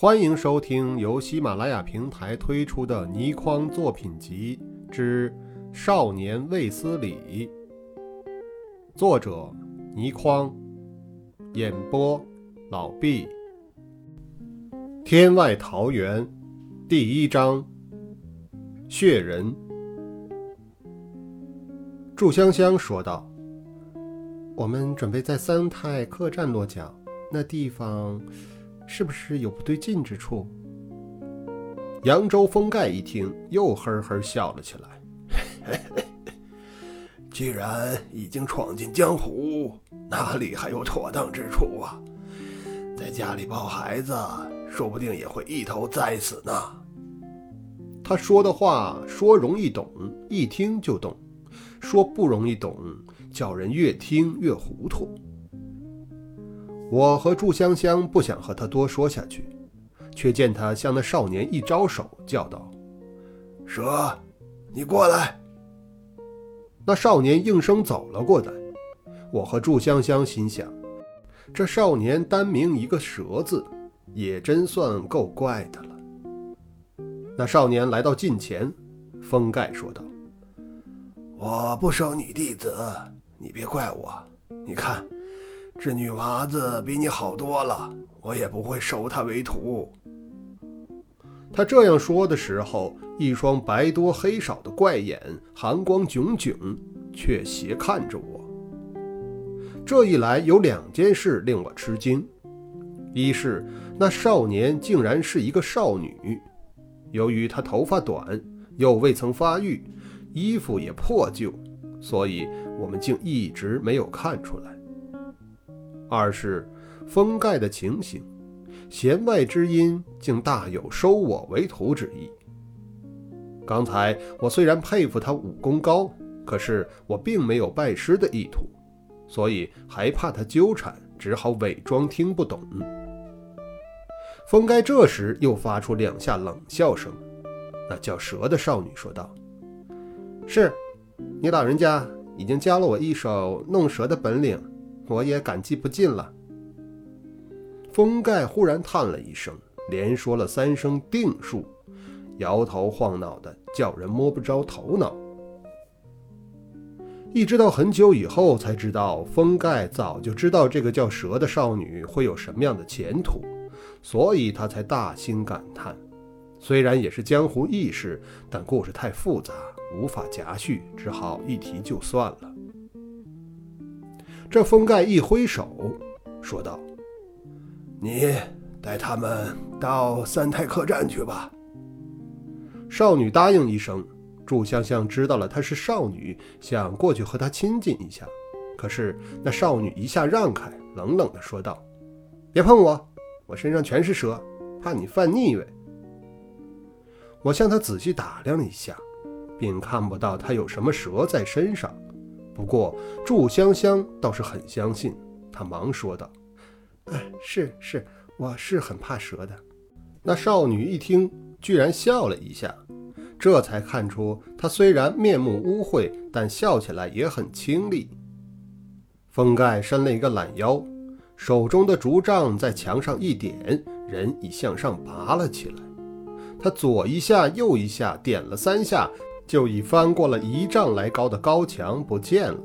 欢迎收听由喜马拉雅平台推出的《倪匡作品集之少年卫斯理》，作者倪匡，演播老毕。天外桃源第一章：血人。祝香香说道：“我们准备在三泰客栈落脚，那地方……”是不是有不对劲之处？扬州封盖一听，又呵呵笑了起来。既然已经闯进江湖，哪里还有妥当之处啊？在家里抱孩子，说不定也会一头栽死呢。他说的话说容易懂，一听就懂；说不容易懂，叫人越听越糊涂。我和祝香香不想和他多说下去，却见他向那少年一招手，叫道：“蛇，你过来。”那少年应声走了过来。我和祝香香心想：这少年单名一个“蛇”字，也真算够怪的了。那少年来到近前，封盖说道：“我不收你弟子，你别怪我。你看。”这女娃子比你好多了，我也不会收她为徒。他这样说的时候，一双白多黑少的怪眼，寒光炯炯，却斜看着我。这一来，有两件事令我吃惊：一是那少年竟然是一个少女，由于她头发短，又未曾发育，衣服也破旧，所以我们竟一直没有看出来。二是封盖的情形，弦外之音竟大有收我为徒之意。刚才我虽然佩服他武功高，可是我并没有拜师的意图，所以还怕他纠缠，只好伪装听不懂。封盖这时又发出两下冷笑声，那叫蛇的少女说道：“是，你老人家已经教了我一手弄蛇的本领。”我也感激不尽了。封盖忽然叹了一声，连说了三声“定数”，摇头晃脑的，叫人摸不着头脑。一直到很久以后，才知道封盖早就知道这个叫蛇的少女会有什么样的前途，所以他才大兴感叹。虽然也是江湖义士，但故事太复杂，无法夹叙，只好一提就算了。这封盖一挥手，说道：“你带他们到三泰客栈去吧。”少女答应一声。祝香香知道了她是少女，想过去和她亲近一下，可是那少女一下让开，冷冷地说道：“别碰我，我身上全是蛇，怕你犯腻味。”我向她仔细打量了一下，并看不到她有什么蛇在身上。不过，祝香香倒是很相信，她忙说道：“哎，是是，我是很怕蛇的。”那少女一听，居然笑了一下，这才看出她虽然面目污秽，但笑起来也很清丽。封盖伸了一个懒腰，手中的竹杖在墙上一点，人已向上拔了起来。他左一下，右一下，点了三下。就已翻过了一丈来高的高墙，不见了。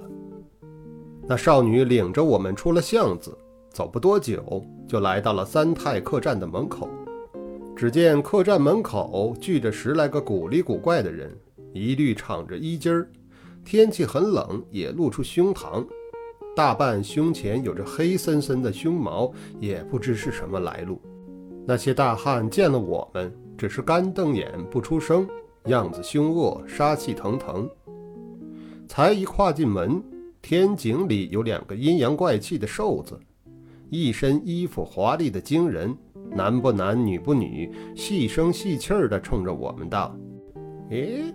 那少女领着我们出了巷子，走不多久，就来到了三泰客栈的门口。只见客栈门口聚着十来个古里古怪的人，一律敞着衣襟儿，天气很冷，也露出胸膛，大半胸前有着黑森森的胸毛，也不知是什么来路。那些大汉见了我们，只是干瞪眼，不出声。样子凶恶，杀气腾腾。才一跨进门，天井里有两个阴阳怪气的瘦子，一身衣服华丽的惊人，男不男女不女，细声细气儿的冲着我们道：“咦，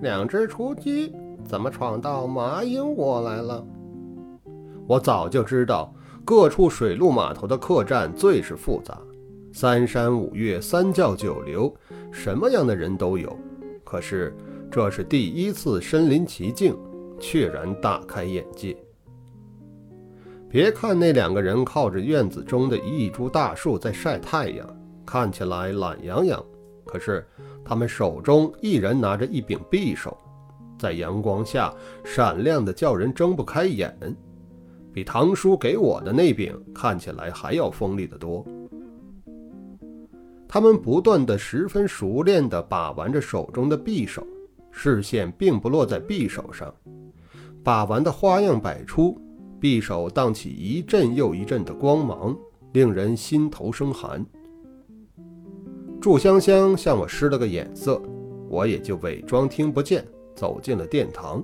两只雏鸡怎么闯到麻鹰窝来了？”我早就知道，各处水陆码头的客栈最是复杂，三山五岳，三教九流，什么样的人都有。可是，这是第一次身临其境，确然大开眼界。别看那两个人靠着院子中的一株大树在晒太阳，看起来懒洋洋，可是他们手中一人拿着一柄匕首，在阳光下闪亮的叫人睁不开眼，比堂叔给我的那柄看起来还要锋利得多。他们不断的、十分熟练地把玩着手中的匕首，视线并不落在匕首上，把玩的花样百出，匕首荡起一阵又一阵的光芒，令人心头生寒。祝香香向我施了个眼色，我也就伪装听不见，走进了殿堂。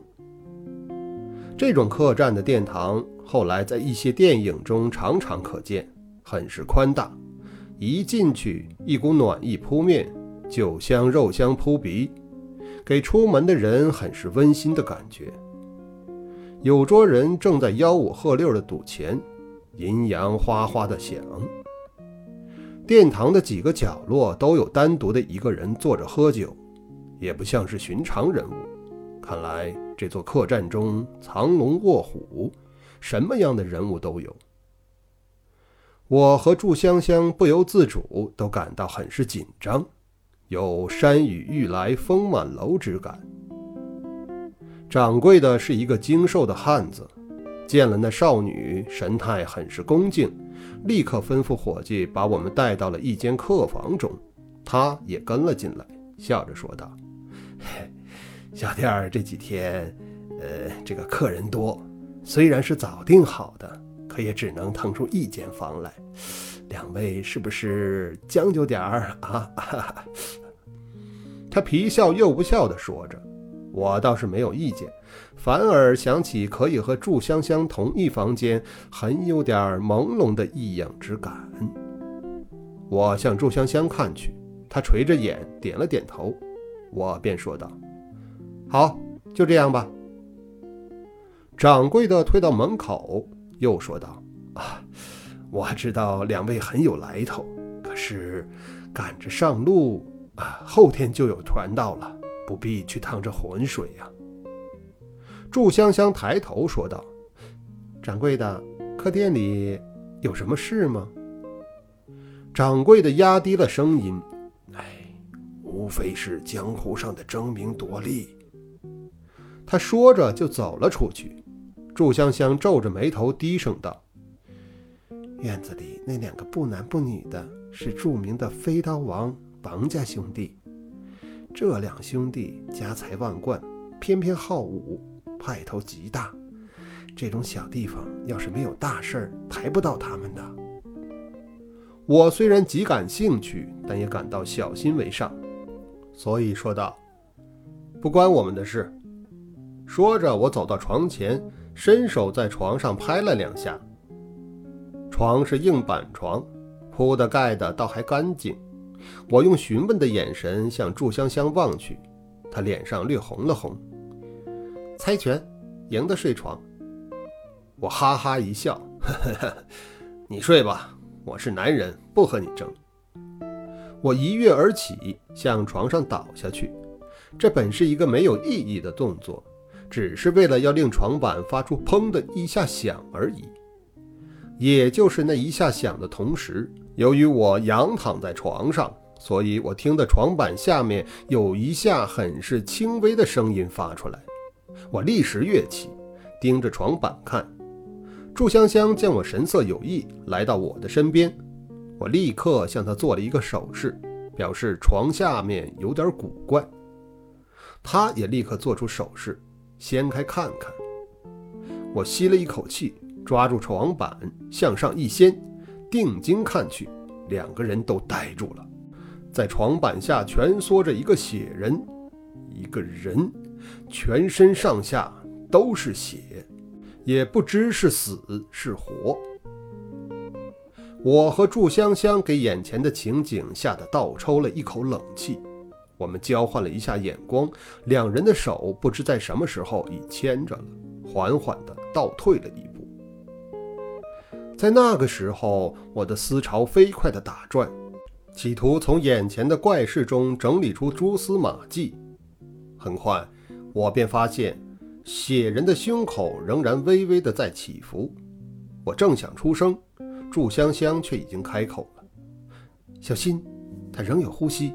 这种客栈的殿堂，后来在一些电影中常常可见，很是宽大。一进去，一股暖意扑面，酒香肉香扑鼻，给出门的人很是温馨的感觉。有桌人正在吆五喝六的赌钱，银阳哗哗的响。殿堂的几个角落都有单独的一个人坐着喝酒，也不像是寻常人物。看来这座客栈中藏龙卧虎，什么样的人物都有。我和祝香香不由自主都感到很是紧张，有山雨欲来风满楼之感。掌柜的是一个精瘦的汉子，见了那少女，神态很是恭敬，立刻吩咐伙计把我们带到了一间客房中，他也跟了进来，笑着说道：“ 小店儿这几天，呃，这个客人多，虽然是早订好的。”可也只能腾出一间房来，两位是不是将就点儿啊？他皮笑肉不笑地说着，我倒是没有意见，反而想起可以和祝香香同一房间，很有点朦胧的异样之感。我向祝香香看去，她垂着眼点了点头，我便说道：“好，就这样吧。”掌柜的退到门口。又说道：“啊，我知道两位很有来头，可是赶着上路啊，后天就有船到了，不必去趟这浑水呀。”祝香香抬头说道：“掌柜的，客店里有什么事吗？”掌柜的压低了声音：“哎，无非是江湖上的争名夺利。”他说着就走了出去。祝香香皱着眉头，低声道：“院子里那两个不男不女的，是著名的飞刀王王家兄弟。这两兄弟家财万贯，偏偏好武，派头极大。这种小地方，要是没有大事儿，抬不到他们的。”我虽然极感兴趣，但也感到小心为上，所以说道：“不关我们的事。”说着，我走到床前。伸手在床上拍了两下，床是硬板床，铺的盖的倒还干净。我用询问的眼神向祝香香望去，她脸上略红了红。猜拳，赢的睡床。我哈哈一笑，呵呵，你睡吧，我是男人，不和你争。我一跃而起，向床上倒下去。这本是一个没有意义的动作。只是为了要令床板发出“砰”的一下响而已。也就是那一下响的同时，由于我仰躺在床上，所以我听得床板下面有一下很是轻微的声音发出来。我立时跃起，盯着床板看。祝香香见我神色有异，来到我的身边，我立刻向她做了一个手势，表示床下面有点古怪。她也立刻做出手势。掀开看看，我吸了一口气，抓住床板向上一掀，定睛看去，两个人都呆住了。在床板下蜷缩着一个血人，一个人，全身上下都是血，也不知是死是活。我和祝香香给眼前的情景吓得倒抽了一口冷气。我们交换了一下眼光，两人的手不知在什么时候已牵着了，缓缓地倒退了一步。在那个时候，我的思潮飞快地打转，企图从眼前的怪事中整理出蛛丝马迹。很快，我便发现血人的胸口仍然微微地在起伏。我正想出声，祝香香却已经开口了：“小心，他仍有呼吸。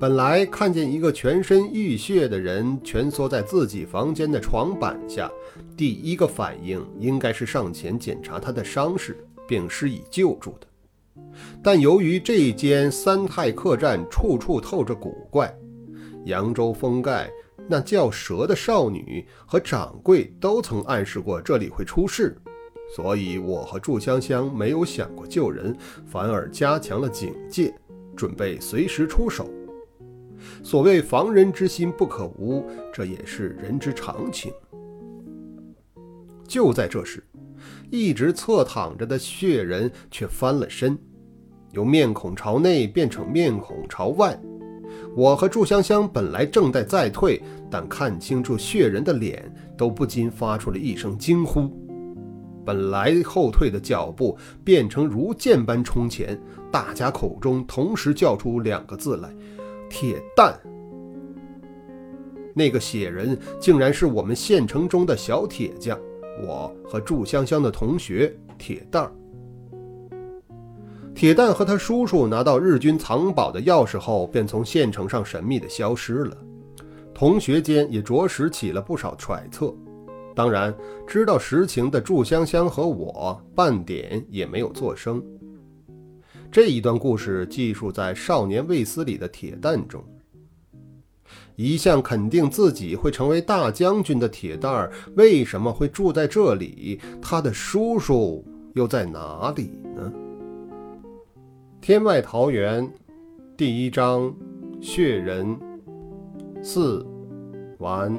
本来看见一个全身浴血的人蜷缩在自己房间的床板下，第一个反应应该是上前检查他的伤势，并施以救助的。但由于这间三泰客栈处处透着古怪，扬州封盖那叫蛇的少女和掌柜都曾暗示过这里会出事，所以我和祝香香没有想过救人，反而加强了警戒，准备随时出手。所谓防人之心不可无，这也是人之常情。就在这时，一直侧躺着的血人却翻了身，由面孔朝内变成面孔朝外。我和祝香香本来正在再退，但看清楚血人的脸，都不禁发出了一声惊呼。本来后退的脚步变成如箭般冲前，大家口中同时叫出两个字来。铁蛋，那个血人竟然是我们县城中的小铁匠，我和祝香香的同学铁蛋儿。铁蛋和他叔叔拿到日军藏宝的钥匙后，便从县城上神秘的消失了。同学间也着实起了不少揣测，当然，知道实情的祝香香和我半点也没有作声。这一段故事记述在《少年卫斯理的铁蛋中。一向肯定自己会成为大将军的铁蛋儿，为什么会住在这里？他的叔叔又在哪里呢？天外桃源第一章：血人四完。